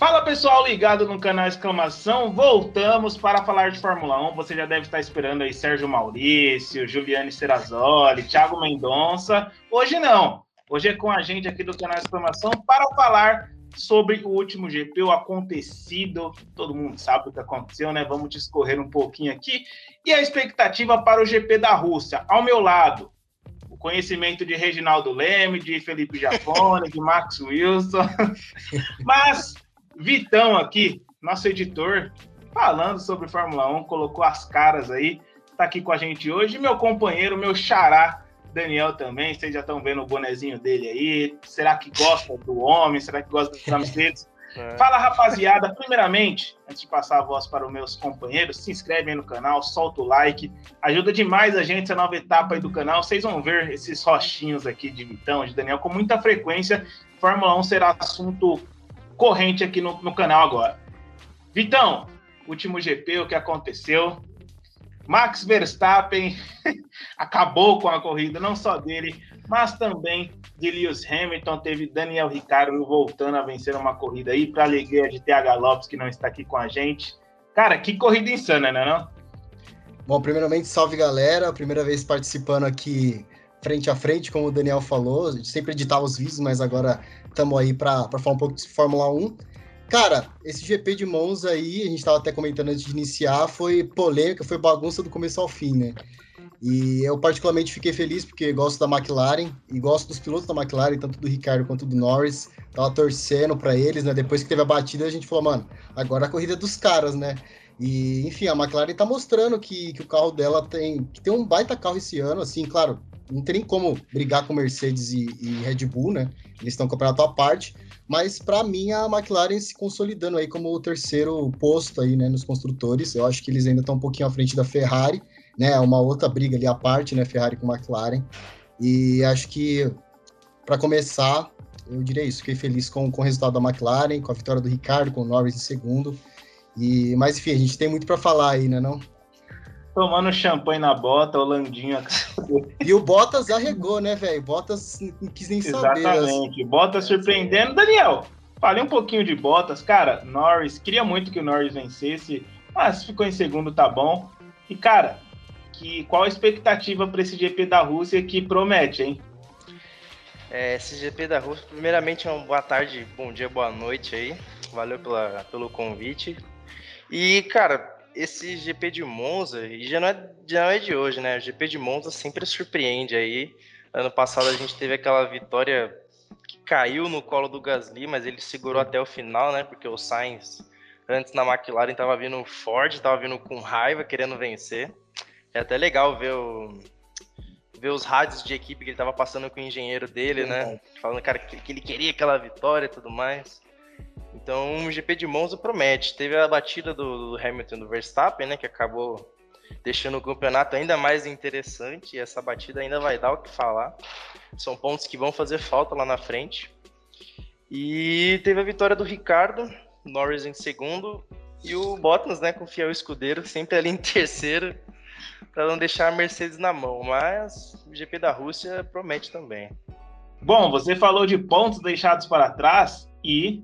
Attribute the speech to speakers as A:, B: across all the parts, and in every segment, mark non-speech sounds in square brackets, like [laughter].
A: Fala pessoal ligado no canal Exclamação, voltamos para falar de Fórmula 1. Você já deve estar esperando aí Sérgio Maurício, Juliane Serrazoli, Thiago Mendonça. Hoje não, hoje é com a gente aqui do canal Exclamação para falar sobre o último GP, o acontecido. Todo mundo sabe o que aconteceu, né? Vamos discorrer um pouquinho aqui. E a expectativa para o GP da Rússia. Ao meu lado, o conhecimento de Reginaldo Leme, de Felipe Jafone, de Max Wilson. [laughs] Mas Vitão aqui, nosso editor, falando sobre Fórmula 1, colocou as caras aí, tá aqui com a gente hoje. Meu companheiro, meu xará, Daniel também, vocês já estão vendo o bonezinho dele aí. Será que gosta do homem? Será que gosta dos [laughs] camisetas? É. Fala, rapaziada. Primeiramente, antes de passar a voz para os meus companheiros, se inscreve aí no canal, solta o like. Ajuda demais a gente essa nova etapa aí do canal. Vocês vão ver esses rostinhos aqui de Vitão, de Daniel, com muita frequência. Fórmula 1 será assunto corrente aqui no, no canal agora. Vitão, último GP, o que aconteceu? Max Verstappen [laughs] acabou com a corrida, não só dele, mas também de Lewis Hamilton. Teve Daniel Ricciardo voltando a vencer uma corrida aí, para alegria de TH Lopes, que não está aqui com a gente. Cara, que corrida insana, né? Não?
B: Bom, primeiramente, salve galera. Primeira vez participando aqui frente a frente, como o Daniel falou. Sempre editava os vídeos, mas agora estamos aí para falar um pouco de Fórmula 1. Cara, esse GP de Monza aí, a gente estava até comentando antes de iniciar, foi polêmica, foi bagunça do começo ao fim, né? E eu particularmente fiquei feliz porque gosto da McLaren e gosto dos pilotos da McLaren, tanto do Ricardo quanto do Norris. Tava torcendo para eles, né? Depois que teve a batida, a gente falou, mano, agora a corrida é dos caras, né? E, enfim, a McLaren tá mostrando que, que o carro dela tem, que tem um baita carro esse ano, assim, claro, não tem como brigar com Mercedes e, e Red Bull, né? Eles estão campeonato à parte, mas para mim a McLaren se consolidando aí como o terceiro posto aí, né, nos construtores. Eu acho que eles ainda estão um pouquinho à frente da Ferrari, né? Uma outra briga ali à parte, né, Ferrari com McLaren. E acho que para começar, eu diria isso, fiquei feliz com, com o resultado da McLaren, com a vitória do Ricardo, com o Norris em segundo. E mas enfim, a gente tem muito para falar aí, né, não?
A: tomando champanhe na bota, o Landinho. [laughs]
B: E o Bottas arregou, né, velho? Bottas não quis nem
A: saber. Exatamente. Bottas surpreendendo. Daniel, falei um pouquinho de Bottas. Cara, Norris, queria muito que o Norris vencesse, mas ficou em segundo, tá bom. E, cara, que, qual a expectativa para esse GP da Rússia que promete, hein?
C: É, esse GP da Rússia, primeiramente, uma boa tarde, bom dia, boa noite aí. Valeu pela, pelo convite. E, cara, esse GP de Monza, e já não, é, já não é de hoje, né? O GP de Monza sempre surpreende aí. Ano passado a gente teve aquela vitória que caiu no colo do Gasly, mas ele segurou até o final, né? Porque o Sainz, antes na McLaren, estava vindo forte, estava vindo com raiva, querendo vencer. É até legal ver, o, ver os rádios de equipe que ele estava passando com o engenheiro dele, né? Falando, cara, que, que ele queria aquela vitória e tudo mais. Então, o GP de Monza promete. Teve a batida do, Hamilton do Verstappen, né, que acabou deixando o campeonato ainda mais interessante. E essa batida ainda vai dar o que falar. São pontos que vão fazer falta lá na frente. E teve a vitória do Ricardo, Norris em segundo, e o Bottas, né, com o fiel escudeiro, sempre ali em terceiro, para não deixar a Mercedes na mão. Mas o GP da Rússia promete também.
A: Bom, você falou de pontos deixados para trás e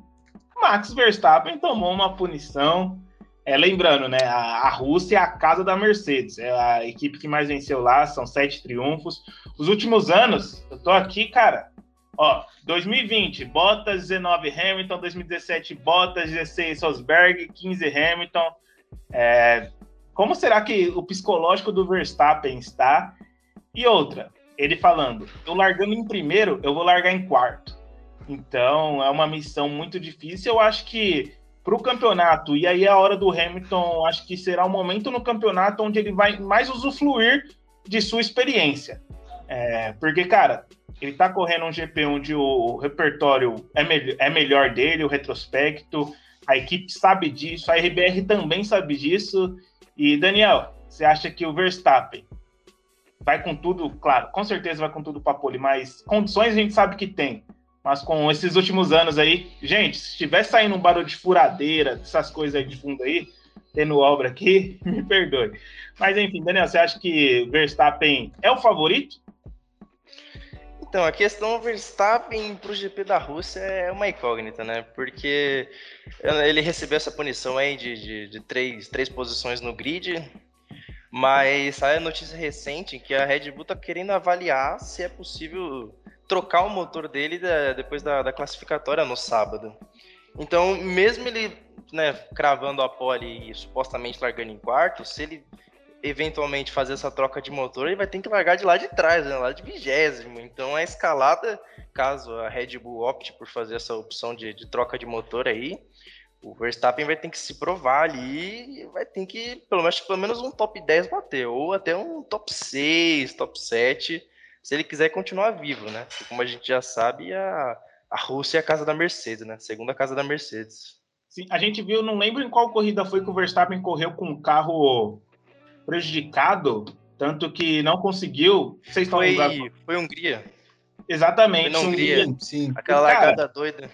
A: Max Verstappen tomou uma punição. É, lembrando, né? A, a, Rússia é a casa da Mercedes, é a equipe que mais venceu lá, são sete triunfos. Os últimos anos, eu tô aqui, cara. Ó, 2020, Bottas 19 Hamilton, 2017 Bottas 16 Rosberg, 15 Hamilton. É, como será que o psicológico do Verstappen está? E outra, ele falando, eu largando em primeiro, eu vou largar em quarto. Então é uma missão muito difícil. Eu acho que para o campeonato, e aí a hora do Hamilton, acho que será o momento no campeonato onde ele vai mais usufruir de sua experiência. É, porque, cara, ele está correndo um GP onde o repertório é, me é melhor dele, o retrospecto, a equipe sabe disso, a RBR também sabe disso. E, Daniel, você acha que o Verstappen vai com tudo, claro, com certeza vai com tudo para pole, mas condições a gente sabe que tem. Mas com esses últimos anos aí, gente, se estiver saindo um barulho de furadeira, essas coisas aí de fundo aí, tendo obra aqui, [laughs] me perdoe. Mas enfim, Daniel, você acha que Verstappen é o favorito?
C: Então, a questão Verstappen para o GP da Rússia é uma incógnita, né? Porque ele recebeu essa punição aí de, de, de três, três posições no grid, mas sai a notícia recente que a Red Bull está querendo avaliar se é possível trocar o motor dele da, depois da, da, classificatória no sábado. Então, mesmo ele né, cravando a pole e supostamente largando em quarto, se ele eventualmente fazer essa troca de motor, ele vai ter que largar de lá de trás, né, lá de vigésimo. Então a escalada, caso a Red Bull opte por fazer essa opção de, de troca de motor aí, o Verstappen vai ter que se provar ali e vai ter que, pelo menos, pelo menos um top 10 bater, ou até um top 6, top 7, se ele quiser continuar vivo, né? Porque, como a gente já sabe, a, a Rússia é a casa da Mercedes, né? Segunda casa da Mercedes.
A: Sim, a gente viu, não lembro em qual corrida foi que o Verstappen correu com o carro prejudicado, tanto que não conseguiu.
C: Vocês foi, estão foi Hungria.
A: Exatamente.
C: Foi Hungria, Hungria. sim. Aquela cara, largada doida.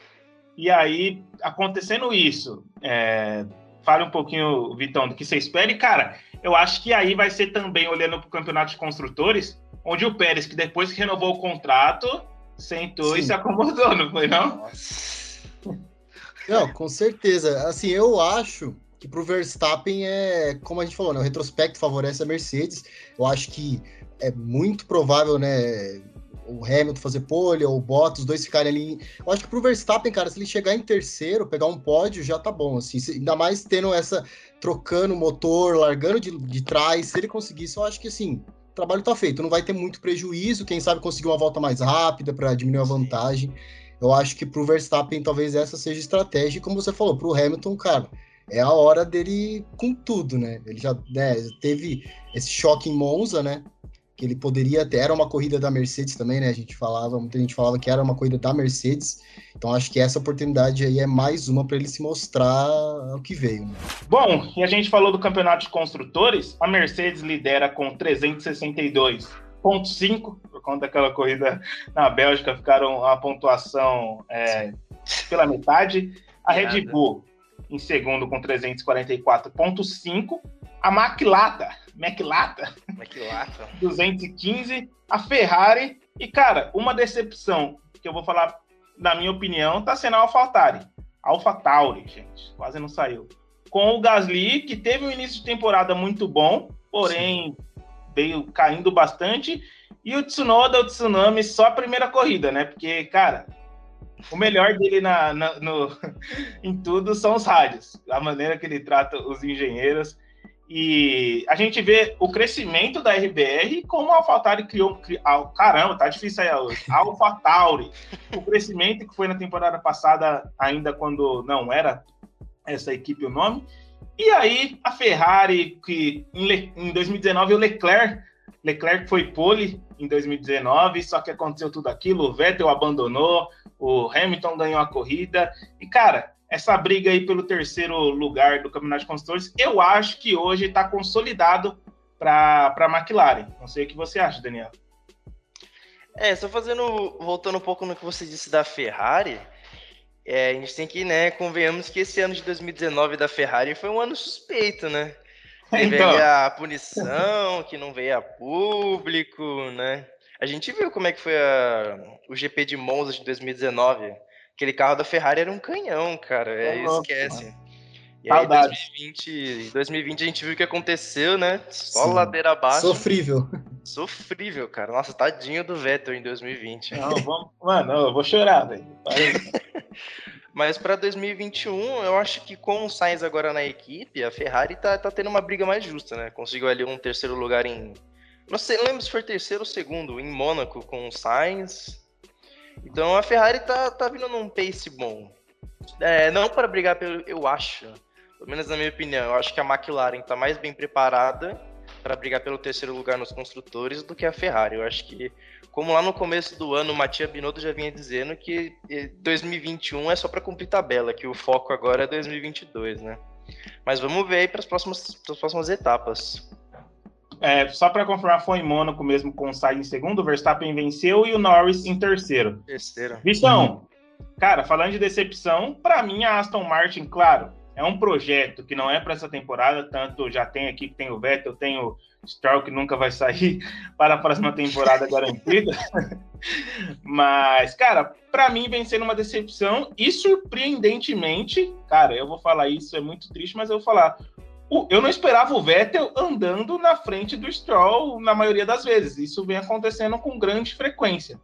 A: E aí, acontecendo isso, é, fale um pouquinho, Vitão, do que você espera. E, cara, eu acho que aí vai ser também, olhando para o campeonato de construtores, onde o Pérez, que depois que renovou o contrato, sentou Sim. e se acomodou, não foi, não?
B: Não, com certeza. Assim, eu acho que para o Verstappen é, como a gente falou, né, o retrospecto favorece a Mercedes. Eu acho que é muito provável, né, o Hamilton fazer pole ou o Bottas, os dois ficarem ali. Eu acho que para o Verstappen, cara, se ele chegar em terceiro, pegar um pódio, já tá bom, assim. Ainda mais tendo essa trocando o motor, largando de, de trás, se ele conseguir isso, eu acho que assim, o trabalho tá feito. Não vai ter muito prejuízo, quem sabe conseguir uma volta mais rápida para diminuir a vantagem. Eu acho que para o Verstappen talvez essa seja a estratégia, e como você falou, para o Hamilton, cara, é a hora dele com tudo, né? Ele já né, teve esse choque em Monza, né? Que ele poderia ter. Era uma corrida da Mercedes também, né? A gente falava, muita gente falava que era uma corrida da Mercedes. Então acho que essa oportunidade aí é mais uma para ele se mostrar o que veio. Né?
A: Bom, e a gente falou do campeonato de construtores. A Mercedes lidera com 362,5 por conta daquela corrida na Bélgica, ficaram a pontuação é, pela metade. A Red Bull em segundo com 344,5. A Maquilata, Maquilata,
C: Maquilata,
A: 215. A Ferrari, e cara, uma decepção que eu vou falar, na minha opinião, tá sendo a AlphaTauri. AlphaTauri, gente, quase não saiu. Com o Gasly, que teve um início de temporada muito bom, porém Sim. veio caindo bastante. E o Tsunoda, o Tsunami, só a primeira corrida, né? Porque, cara, o melhor dele na, na no, [laughs] em tudo são os rádios, a maneira que ele trata os engenheiros. E a gente vê o crescimento da RBR como a AlphaTauri criou. Cri, ah, caramba, tá difícil aí hoje. AlphaTauri. o crescimento que foi na temporada passada, ainda quando não era essa equipe o nome. E aí a Ferrari, que em, em 2019 o Leclerc Leclerc foi pole em 2019, só que aconteceu tudo aquilo, o Vettel abandonou, o Hamilton ganhou a corrida. E, cara, essa briga aí pelo terceiro lugar do Campeonato de Construtores, eu acho que hoje está consolidado para a McLaren. Não sei o que você acha, Daniel.
C: É, só fazendo, voltando um pouco no que você disse da Ferrari, é, a gente tem que, né, convenhamos que esse ano de 2019 da Ferrari foi um ano suspeito, né? [laughs] Teve então... a punição, que não veio a público, né? A gente viu como é que foi a, o GP de Monza de 2019. Aquele carro da Ferrari era um canhão, cara. É, esquece. E aí, 2020, 2020 a gente viu o que aconteceu, né? Só Sim. ladeira abaixo.
B: Sofrível.
C: Sofrível, cara. Nossa, tadinho do Vettel em 2020.
A: Não, vamos... Mano, eu vou chorar, velho. [laughs]
C: Mas para 2021, eu acho que com o Sainz agora na equipe, a Ferrari tá, tá tendo uma briga mais justa, né? Conseguiu ali um terceiro lugar em. Não sei, lembro se foi terceiro ou segundo, em Mônaco com o Sainz. Então a Ferrari tá, tá vindo num pace bom. É, não para brigar pelo. Eu acho, pelo menos na minha opinião, eu acho que a McLaren tá mais bem preparada para brigar pelo terceiro lugar nos construtores do que a Ferrari. Eu acho que como lá no começo do ano o Matias Binotto já vinha dizendo que 2021 é só para cumprir tabela, que o foco agora é 2022, né? Mas vamos ver aí para as próximas, próximas etapas.
A: É, só para confirmar, foi em Mônaco mesmo com o Sainz em segundo, o Verstappen venceu e o Norris em terceiro.
C: Terceiro.
A: Vistão, uhum. cara, falando de decepção, para mim a Aston Martin, claro, é um projeto que não é para essa temporada, tanto já tem aqui que tem o Vettel, tem o Stroll que nunca vai sair [laughs] para a próxima temporada garantida. [laughs] Mas, cara, para mim vem sendo uma decepção e surpreendentemente, cara, eu vou falar isso, é muito triste, mas eu vou falar. Eu não esperava o Vettel andando na frente do Stroll na maioria das vezes. Isso vem acontecendo com grande frequência.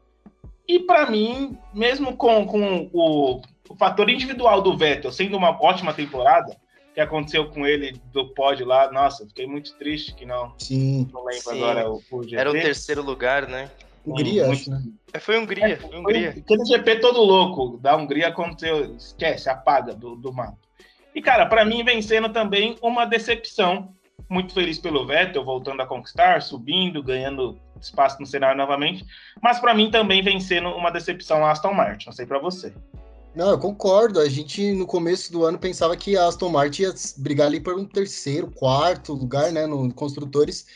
A: E para mim, mesmo com, com o, o fator individual do Vettel sendo uma ótima temporada, que aconteceu com ele do pódio lá, nossa, fiquei muito triste que não.
B: Sim.
A: Não lembro
C: Sim.
A: agora o, o GP.
C: Era o terceiro lugar, né?
B: Hungria,
A: muito-
B: acho, né?
C: É, Foi Hungria, foi Hungria.
A: Aquele GP todo louco da Hungria aconteceu, esquece, apaga do, do mapa. E, cara, para mim, vencendo também uma decepção. Muito feliz pelo Vettel, voltando a conquistar, subindo, ganhando espaço no cenário novamente. Mas para mim também vencendo uma decepção a Aston Martin. Não sei para você.
B: Não, eu concordo. A gente no começo do ano pensava que a Aston Martin ia brigar ali por um terceiro, quarto lugar, né, no construtores.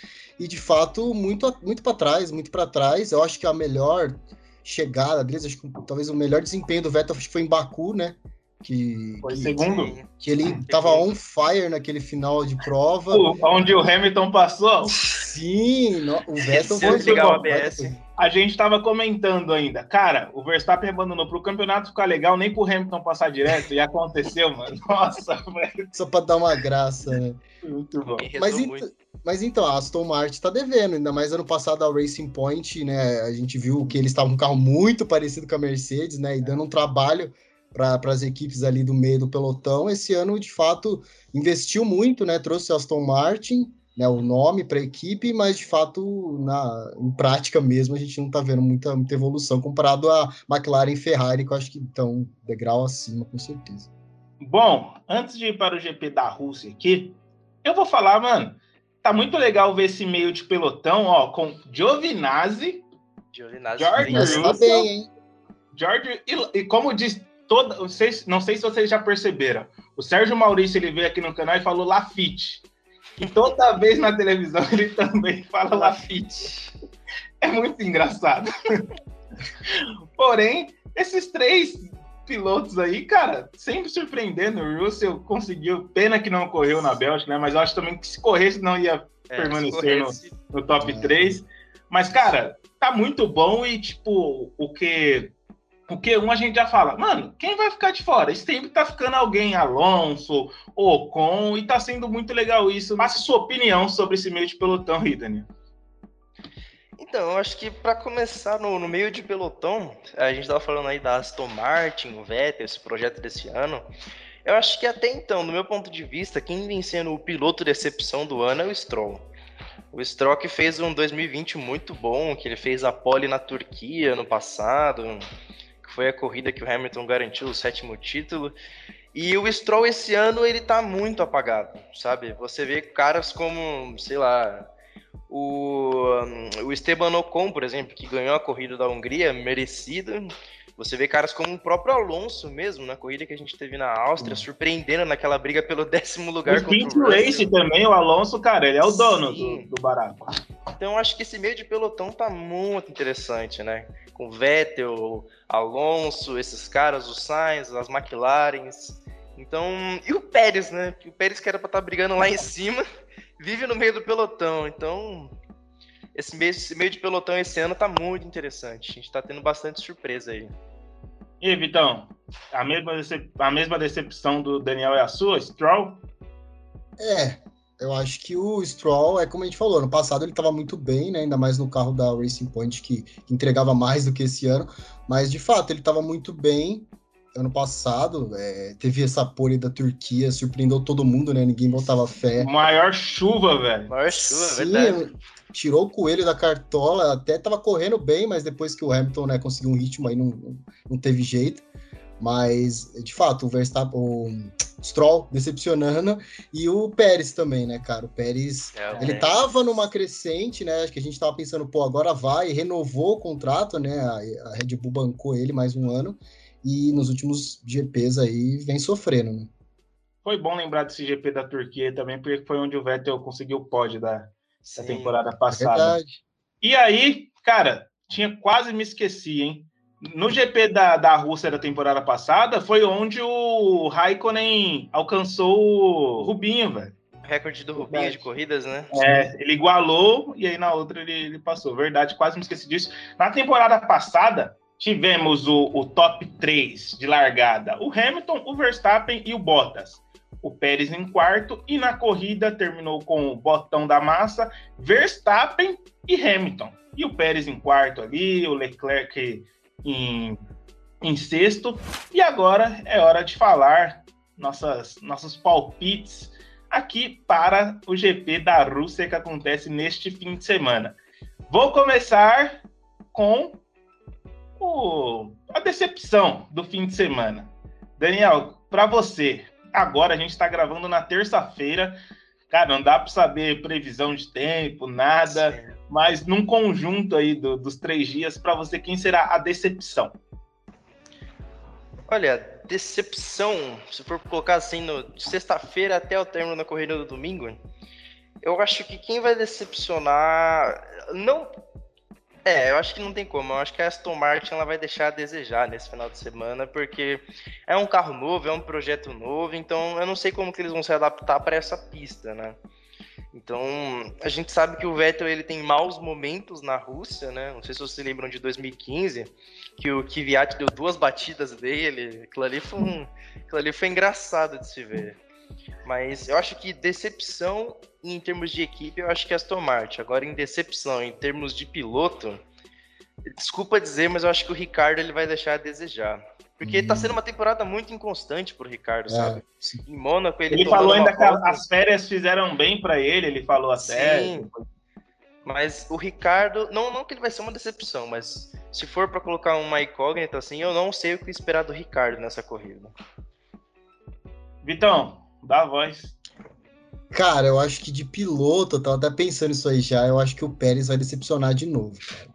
B: E de fato, muito, muito para trás, muito para trás. Eu acho que a melhor chegada deles, acho que talvez o melhor desempenho do Vettel foi em Baku, né? Que,
A: Foi
B: que,
A: segundo.
B: Que ele tava on fire naquele final de prova.
A: O- onde o Hamilton passou,
B: Sim, no- o Vettel
A: ligar o
C: ABS.
A: a gente tava comentando ainda. Cara, o Verstappen abandonou pro campeonato ficar legal, nem pro Hamilton passar direto. E aconteceu, mano. [laughs] Nossa, velho.
B: Só para dar uma graça, né?
A: Muito bom.
B: Mas, ent-
C: muito.
B: mas então, a Aston Martin tá devendo, ainda mais ano passado a Racing Point, né? A gente viu que eles estavam com um carro muito parecido com a Mercedes, né? E dando um trabalho para as equipes ali do meio do pelotão. Esse ano, de fato, investiu muito, né? Trouxe a Aston Martin, né? O nome para a equipe, mas de fato, na, em prática mesmo, a gente não tá vendo muita, muita evolução comparado a McLaren e Ferrari, que eu acho que estão um degrau acima, com certeza.
A: Bom, antes de ir para o GP da Rússia aqui, eu vou falar, mano. Tá muito legal ver esse meio de pelotão, ó, com Giovinazzi,
C: Giovinazzi
A: George
B: Mas tá
A: Russell.
B: bem, hein?
A: George e, e como diz toda, não sei, não sei se vocês já perceberam, o Sérgio Maurício ele veio aqui no canal e falou Lafitte. E toda vez na televisão ele também fala Lafitte. É muito engraçado. [laughs] Porém, esses três pilotos aí, cara, sempre surpreendendo. O Russell conseguiu, pena que não correu na Bélgica, né? Mas eu acho também que se corresse não ia
C: É,
A: permanecer
C: corresse,
A: no top
B: É.
A: 3. Mas, cara, tá muito bom e, tipo, o que. O que um a gente já fala, mano, quem vai ficar de fora? Sempre tá ficando alguém, Alonso, Ocon, e tá sendo muito legal isso. Passe sua opinião sobre esse meio de pelotão, Ridani.
C: Então, eu acho que para começar no, no meio de pelotão, a gente tava falando aí da Aston Martin, o Vettel, esse projeto desse ano. Eu acho que até então, do meu ponto de vista, quem vem sendo o piloto de excepção do ano é o Stroll. O Stroll que fez um 2020 muito bom, que ele fez a pole na Turquia no passado, foi a corrida que o Hamilton garantiu o sétimo título. E o Stroll esse ano ele tá muito apagado, sabe? Você vê caras como, sei lá, o, o Esteban Ocon, por exemplo, que ganhou a corrida da Hungria, merecido. Você vê caras como o próprio Alonso mesmo, na corrida que a gente teve na Áustria, surpreendendo naquela briga pelo [laughs] décimo lugar
A: O
C: Russell.
A: Race também, o Alonso, cara, ele é o dono
C: Sim.
A: do, do barato.
C: Então eu acho que esse meio de pelotão tá muito interessante, né? Com Vettel, Alonso, esses caras, o Sainz, as McLarens. Então, e o Pérez, né? O Pérez que era pra estar brigando lá em cima, [laughs] vive no meio do pelotão. Então, esse meio, esse meio de pelotão esse ano tá muito interessante. A gente tá tendo bastante surpresa aí.
A: E aí, Vitão, a mesma, decep- a mesma decepção do Daniel é a sua, Stroll?
B: É, eu acho que o Stroll, é como a gente falou, no passado ele estava muito bem, né? Ainda mais no carro da Racing Point, que, entregava mais do que esse ano. Mas de fato, ele estava muito bem ano passado. é, teve essa pole da Turquia, surpreendeu todo mundo, né? Ninguém botava fé.
A: Maior chuva, velho.
C: Maior chuva, é
B: Sim,
C: verdade.
B: Tirou o coelho da cartola, até estava correndo bem, mas depois que o Hamilton né, conseguiu um ritmo aí não, não teve jeito. Mas, de fato, o Verstappen, o Stroll decepcionando e o Pérez também, né, cara? O Pérez
C: É, o
B: ele
C: Pérez.
B: tava numa crescente, né? Acho que a gente tava pensando, pô, agora vai, renovou o contrato, né? A, a Red Bull bancou ele mais um ano e nos últimos GPs aí vem sofrendo, né?
A: Foi bom lembrar desse GP da Turquia também, porque foi onde o Vettel conseguiu o pódio da, da
C: Sim.
A: temporada
B: É
A: passada.
B: verdade.
A: E aí, cara, tinha quase me esqueci, hein? no GP da, da Rússia da temporada passada, foi onde o Raikkonen alcançou o Rubinho, velho.
C: Recorde do Rubinho de corridas, né?
A: É, ele igualou e aí na outra ele, ele, passou. Verdade, quase me esqueci disso. Na temporada passada, tivemos o, o top 3 de largada: o Hamilton, o Verstappen e o Bottas. O Pérez em quarto e na corrida terminou com o botão da massa, Verstappen e Hamilton. E o Pérez em quarto ali, o Leclerc em, em sexto. E agora é hora de falar nossas, nossos palpites aqui para o GP da Rússia que acontece neste fim de semana. Vou começar com o, a decepção do fim de semana. Daniel, para você, agora a gente está gravando na terça-feira. Cara, não dá para saber previsão de tempo, nada. Sim mas num conjunto aí do, dos três dias, para você, quem será a decepção?
C: Olha, decepção, se for colocar assim, no, de sexta-feira até o término da corrida do domingo, eu acho que quem vai decepcionar. Não. É, eu acho que não tem como. Eu acho que a Aston Martin ela vai deixar a desejar nesse final de semana, porque é um carro novo, é um projeto novo, então eu não sei como que eles vão se adaptar para essa pista, né? Então, a gente sabe que o Vettel ele tem maus momentos na Rússia, né? Não sei se vocês lembram de 2015, que o Kvyat deu duas batidas dele. Aquilo ali foi, um, aquilo ali foi engraçado de se ver. Mas eu acho que decepção em termos de equipe, eu acho que é Aston Martin. Agora, em decepção em termos de piloto, desculpa dizer, mas eu acho que o Ricardo ele vai deixar a desejar. Porque hum. tá sendo uma temporada muito inconstante pro Ricardo, é, sabe? Sim. Em Mônaco ele
A: Ele falou ainda que as férias fizeram bem para ele, ele falou até. Sim.
C: Mas o Ricardo, não, não que ele vai ser uma decepção, mas se for para colocar uma incógnita assim, eu não sei o que esperar do Ricardo nessa corrida.
A: Vitão, dá a voz.
B: Cara, eu acho que de piloto, eu tava até pensando isso aí já, eu acho que o Pérez vai decepcionar de novo, cara.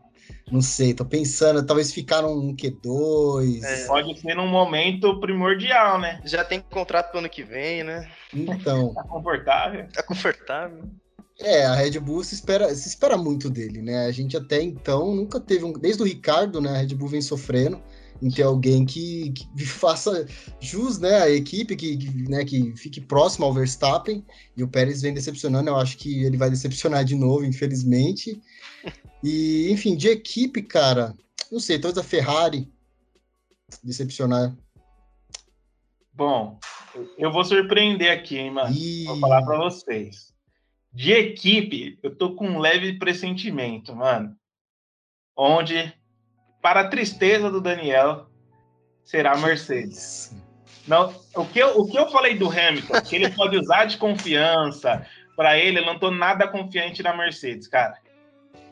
B: Não sei, tô pensando, talvez ficar num Q2.
A: É, pode ser num momento primordial, né?
C: Já tem contrato pro ano que vem, né?
B: Então.
A: tá confortável.
C: Tá confortável.
B: É, a Red Bull se espera, se espera muito dele, né? A gente até então nunca teve um. Desde o Ricardo, né? A Red Bull vem sofrendo em ter alguém que, que faça jus né, à equipe, que, que, né, que fique próximo ao Verstappen. E o Pérez vem decepcionando, eu acho que ele vai decepcionar de novo, infelizmente. E, enfim, de equipe, cara, não sei, talvez a Ferrari decepcionar.
A: Bom, eu vou surpreender aqui, hein, mano. Ih. Vou falar para vocês. De equipe, eu tô com um leve pressentimento, mano. Onde, para a tristeza do Daniel, será a Mercedes. Não, o que, eu, o que eu falei do Hamilton, que ele pode usar de confiança, para ele, eu não tô nada confiante na Mercedes, cara.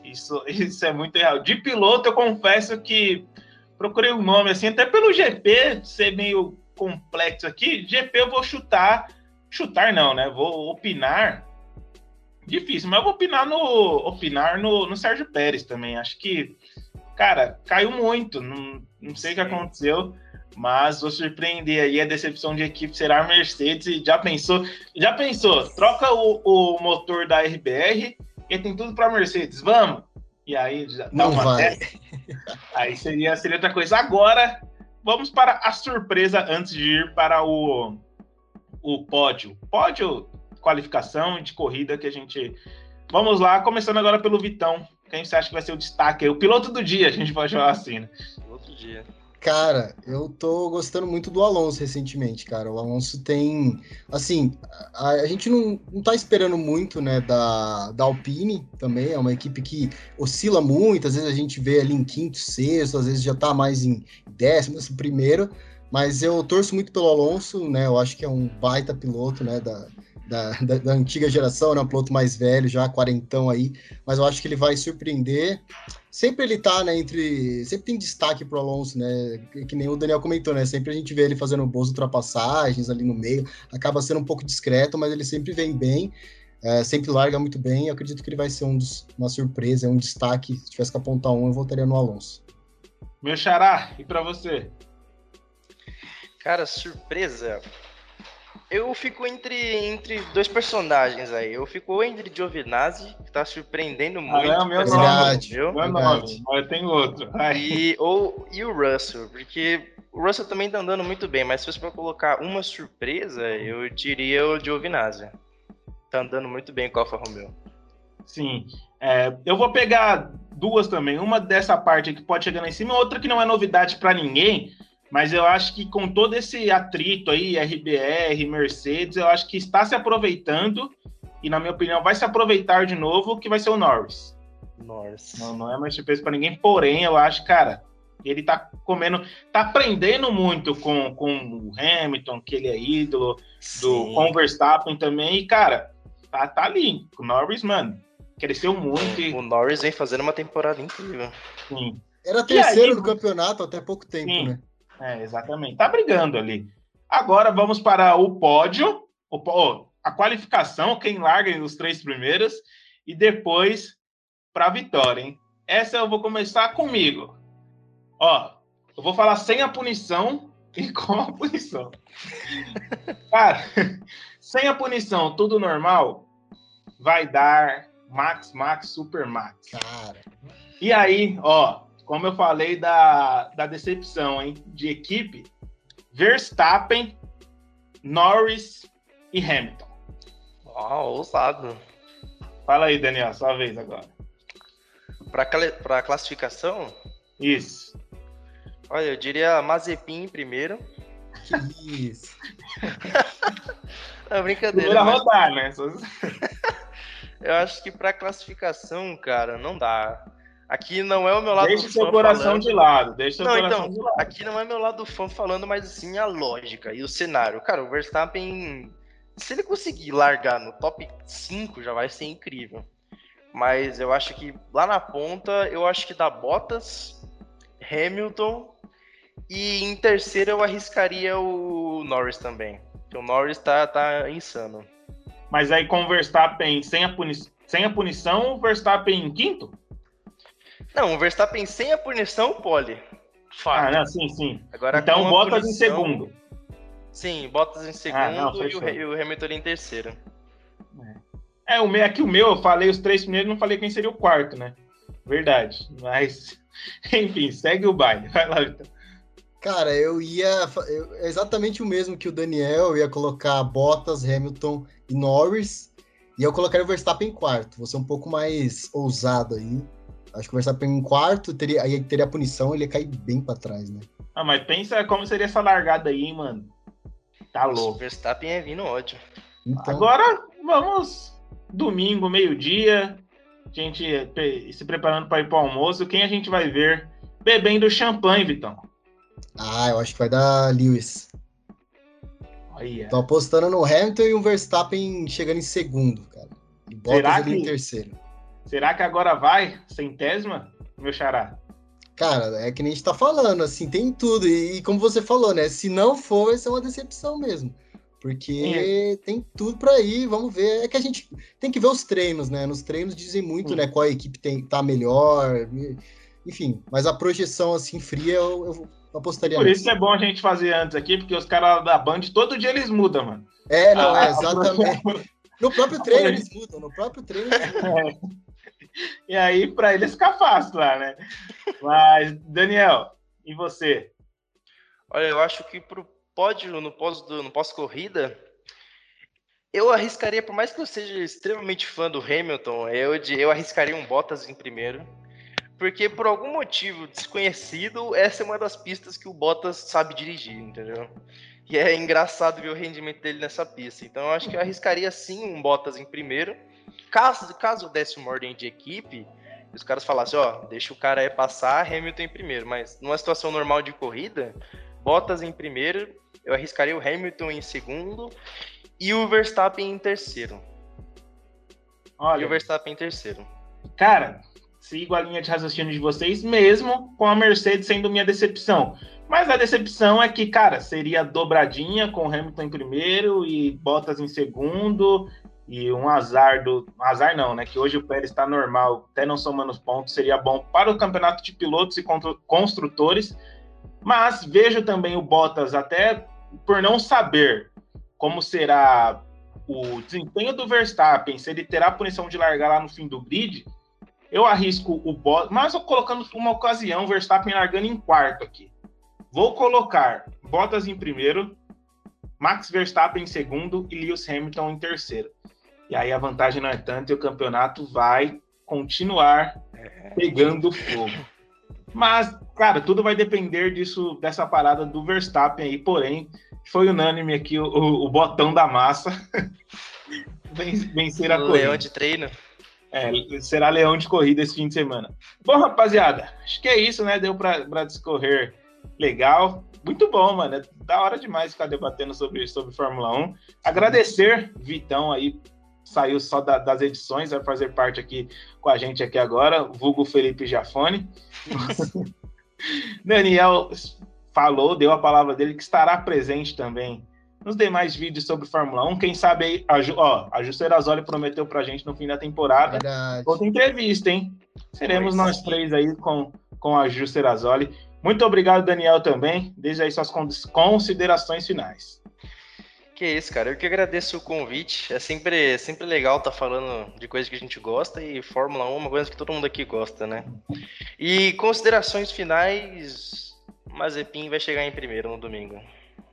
A: Isso, isso é muito real. De piloto, eu confesso que procurei um nome assim, até pelo GP ser meio complexo aqui. GP eu vou chutar, chutar não, né? Vou opinar. Difícil, mas eu vou opinar no opinar no, no Sérgio Pérez também. Acho que, cara, caiu muito. Não, não sei o que aconteceu mas vou surpreender aí a decepção de equipe será a Mercedes e já pensou já pensou troca o, o motor da RBR e tem tudo para Mercedes, vamos. E aí já
B: dá uma vai.
A: Aí seria, seria outra coisa. Agora, vamos para a surpresa antes de ir para o, o pódio. Pódio, qualificação de corrida que a gente. Vamos lá, começando agora pelo Vitão. Quem você acha que vai ser o destaque? O piloto do dia, a gente pode falar assim, né?
C: Piloto do dia.
B: Cara, eu tô gostando muito do Alonso recentemente, cara. O Alonso tem. Assim, a, a, gente não, não tá esperando muito, né, da, da Alpine também. É uma equipe que oscila muito. Às vezes a gente vê ali em quinto, sexto, às vezes já tá mais em décimo, assim, primeiro. Mas eu torço muito pelo Alonso, né? Eu acho que é um baita piloto, né, da, da, da, da, antiga geração, né? Um piloto mais velho, já quarentão aí, mas eu acho que ele vai surpreender. Sempre ele tá, né, entre... Sempre tem destaque pro Alonso, né? Que nem o Daniel comentou, né? Sempre a gente vê ele fazendo boas ultrapassagens ali no meio, acaba sendo um pouco discreto, mas ele sempre vem bem, é, sempre larga muito bem. Eu acredito que ele vai ser um dos, uma surpresa, um destaque. Se tivesse que apontar um, eu voltaria no Alonso.
A: Meu xará, e para você?
C: Cara, surpresa. Eu fico entre, entre dois personagens aí. Eu fico entre Giovinazzi, que tá surpreendendo muito. Ah,
A: é o meu nome. Meu, meu nome, mas tem outro.
C: E, ou, e o Russell, porque o Russell também tá andando muito bem, mas se fosse pra colocar uma surpresa, eu diria o Giovinazzi. Tá andando muito bem com o Alfa Romeo.
A: Sim. É, eu vou pegar duas também. Uma dessa parte que pode chegar lá em cima, outra que não é novidade para ninguém, mas eu acho que com todo esse atrito aí, RBR, Mercedes, eu acho que está se aproveitando e, na minha opinião, vai se aproveitar de novo, que vai ser o Norris.
C: Norris.
A: Não, não é mais surpresa para ninguém, porém, eu acho, cara, ele tá comendo, tá aprendendo muito com, com o Hamilton, que ele é ídolo, do, com o Verstappen também, e, cara, tá, tá ali. O Norris, mano, cresceu muito.
C: O, o Norris vem fazendo uma temporada incrível.
B: Sim. Era terceiro aí, no campeonato até pouco tempo, sim. né?
A: É, exatamente. Tá brigando ali. Agora vamos para o pódio, o, a qualificação, quem larga os três primeiros, e depois para a vitória, hein? Essa eu vou começar comigo. Ó, eu vou falar sem a punição [laughs] e com a punição. Cara, [laughs] sem a punição, tudo normal, vai dar Max, Max, Super Max. Cara. E aí, ó, como eu falei da, da decepção hein, de equipe, Verstappen, Norris e Hamilton.
C: Uau, ousado.
A: Fala aí, Daniel, sua vez agora.
C: Para classificação?
A: Isso.
C: Olha, eu diria Mazepin em primeiro.
B: Que isso. [laughs]
C: é brincadeira.
A: Primeira mas... rodar, né? [laughs]
C: eu acho que para classificação, cara, não dá. Aqui não é o meu lado
A: deixa do seu coração falando. de lado, deixa seu
C: não,
A: coração
C: então,
A: de lado.
C: Aqui não é meu lado do fã falando, mas assim a lógica e o cenário. Cara, o Verstappen, se ele conseguir largar no top 5, já vai ser incrível. Mas eu acho que lá na ponta, eu acho que dá Bottas, Hamilton e em terceiro eu arriscaria o Norris também. Porque o Norris tá, tá insano.
A: Mas aí com o Verstappen sem a, puni sem a punição, o Verstappen em quinto?
C: Não, o Verstappen sem a punição, pole.
A: Fato. Ah, não, sim, sim. Agora, então Bottas punição... em segundo.
C: Sim, Bottas em segundo ah, não, e, o, e o Hamilton em terceiro.
A: É, o meu, aqui o meu, eu falei os três primeiros, não falei quem seria o quarto, né? Verdade. Mas, [laughs] enfim, segue o baile. Vai lá, então.
B: Cara, eu ia. Eu, exatamente o mesmo que o Daniel, eu ia colocar Bottas, Hamilton e Norris. E eu colocaria o Verstappen em quarto. Vou ser um pouco mais ousado aí. Acho que o Verstappen em quarto, teria, aí teria a punição, ele ia cair bem pra trás, né?
A: Ah, mas pensa como seria essa largada aí, hein, mano. Tá louco. O
C: Verstappen é vindo ódio.
A: Então... Agora, vamos. Domingo, meio-dia. A gente se preparando para ir pro almoço. Quem a gente vai ver bebendo champanhe, Vitão?
B: Ah, eu acho que vai dar Lewis. Olha. Tô apostando no Hamilton e o Verstappen chegando em segundo, cara. E Bottas que... em terceiro.
A: Será que agora vai? Centésima, meu xará?
B: Cara, é que nem a gente tá falando, assim, tem tudo. E, e como você falou, né? Se não for, vai ser uma decepção mesmo. Porque tem tudo para ir, vamos ver. É que a gente tem que ver os treinos, né? Nos treinos dizem muito, Sim. né? Qual equipe tem, tá melhor. Enfim, mas a projeção assim fria eu, eu apostaria.
A: Por isso é bom a gente fazer antes aqui, porque os caras da Band todo dia eles mudam, mano.
B: É, não, ah, é exatamente. [laughs] No próprio treino eles mudam, no próprio treino eles [laughs] mudam. É.
A: E aí, para eles fica fácil lá, né? Mas, Daniel, e você?
C: Olha, eu acho que pro pódio no pós do no pós corrida, eu arriscaria, por mais que eu seja extremamente fã do Hamilton, eu eu arriscaria um Bottas em primeiro, porque por algum motivo desconhecido, essa é uma das pistas que o Bottas sabe dirigir, entendeu? E é engraçado ver o rendimento dele nessa pista. Então eu acho que eu arriscaria sim um Bottas em primeiro Caso, caso desse uma ordem de equipe, os caras falassem, ó, deixa o cara aí passar, Hamilton em primeiro. Mas numa situação normal de corrida, Bottas em primeiro, eu arriscaria o Hamilton em segundo e o Verstappen em terceiro. Olha, e o Verstappen em terceiro.
A: Cara, sigo a linha de raciocínio de vocês, mesmo com a Mercedes sendo minha decepção. Mas a decepção é que, cara, seria dobradinha com Hamilton em primeiro e Bottas em segundo e um azar do. Azar não, né? Que hoje o Pérez está normal, até não somando os pontos, seria bom para o campeonato de pilotos e construtores. Mas vejo também o Bottas, até por não saber como será o desempenho do Verstappen, se ele terá a punição de largar lá no fim do grid, eu arrisco o Bottas, mas eu colocando uma ocasião, Verstappen largando em quarto aqui. Vou colocar Bottas em primeiro, Max Verstappen em segundo e Lewis Hamilton em terceiro. E aí a vantagem não é tanto e o campeonato vai continuar pegando fogo. Mas, cara, tudo vai depender disso, dessa parada do Verstappen aí, porém, foi unânime aqui o, o, o botão da massa [laughs] vencer a
C: o
A: corrida.
C: Leão de treino.
A: É, será leão de corrida esse fim de semana. Bom, rapaziada, acho que é isso, né? Deu para discorrer legal. Muito bom, mano. É da hora demais ficar debatendo sobre, sobre Fórmula 1. Agradecer, Vitão, aí, saiu só da, das edições, vai fazer parte aqui com a gente aqui agora, vulgo Felipe Jafone. [laughs] Daniel falou, deu a palavra dele que estará presente também nos demais vídeos sobre Fórmula 1. Quem sabe aí, a, Ju, ó, a Juscerazoli prometeu pra gente no fim da temporada
B: Verdade.
A: outra entrevista, hein? Seremos nós sim. três aí com, com a Juscerazoli. Muito obrigado, Daniel, também. Desde aí suas considerações finais.
C: Que isso, cara. Eu que agradeço o convite. É sempre, é sempre legal estar tá falando de coisas que a gente gosta e Fórmula 1 é uma coisa que todo mundo aqui gosta, né? E considerações finais, Mazepin vai chegar em primeiro no domingo.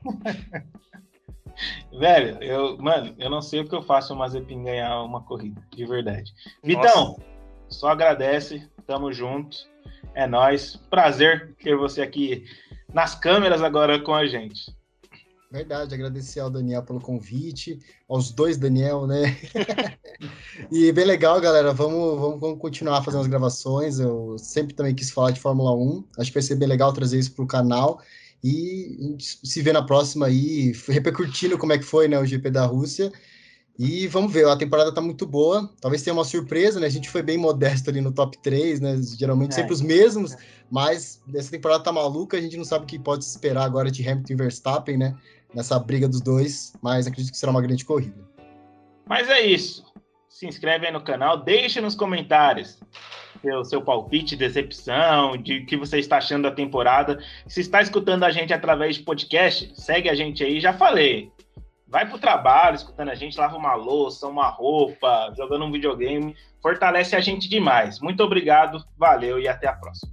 C: [laughs]
A: Velho, eu, mano, eu não sei o que eu faço o Mazepin ganhar uma corrida, de verdade. Vitão, só agradece, tamo junto. É nós, prazer ter você aqui nas câmeras agora com a gente.
B: Verdade, agradecer ao Daniel pelo convite, aos dois Daniel, né? [laughs] e bem legal, galera. Vamos, vamos, vamos, continuar fazendo as gravações. Eu sempre também quis falar de Fórmula 1. Acho que vai ser bem legal trazer isso para o canal. E se vê na próxima aí, repercutindo como é que foi né, o GP da Rússia. E vamos ver, a temporada tá muito boa. Talvez tenha uma surpresa, né? A gente foi bem modesto ali no top 3, né? Geralmente é. sempre os mesmos, mas essa temporada tá maluca, a gente não sabe o que pode esperar agora de Hamilton e Verstappen, né? Nessa briga dos dois, mas acredito que será uma grande corrida.
A: Mas é isso. Se inscreve aí no canal, deixe nos comentários seu, seu palpite, decepção, de que você está achando da temporada. Se está escutando a gente através de podcast, segue a gente aí, já falei. Vai pro trabalho escutando a gente, lava uma louça, uma roupa, jogando um videogame, fortalece a gente demais. Muito obrigado, valeu e até a próxima.